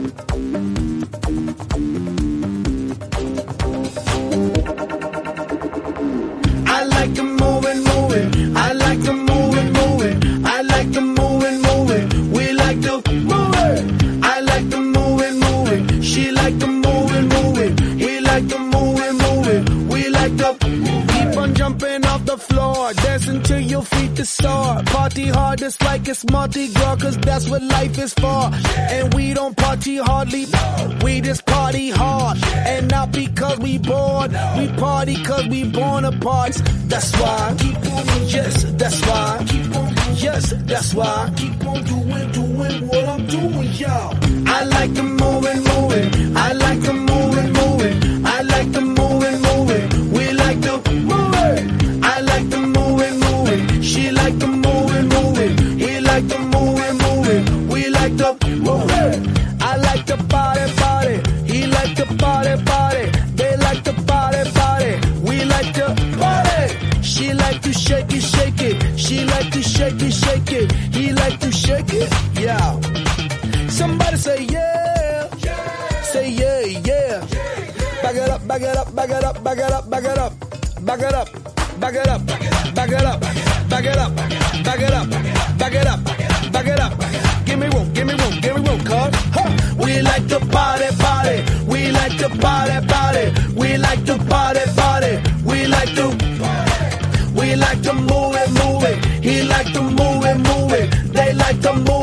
Thank you. Floor, dancing till your feet to. Party hard just like it's Mardi Gras, cause that's what life is for. And we don't party hardly, we just party hard. And not because we bored, we party cause we born apart. That's why, keep on, yes, that's why, keep on, yes, that's why, keep on doing, doing what I'm doing, y'all. I like the I like the body, body, he like the body, body, they like the body, body, we like the body. She like to shake it, shake it, she like to shake it, shake it, he like to shake it, yeah. Somebody say yeah. Say yeah, yeah. Back it up, back it up, back it up, back it up, back it up. Back it up, back it up, back it up, back it up, back it up, back it party, party. We like to party, party. We like to party, party. We like to. party. We like to move it, move it. He like to move it, move it. They like to move. it.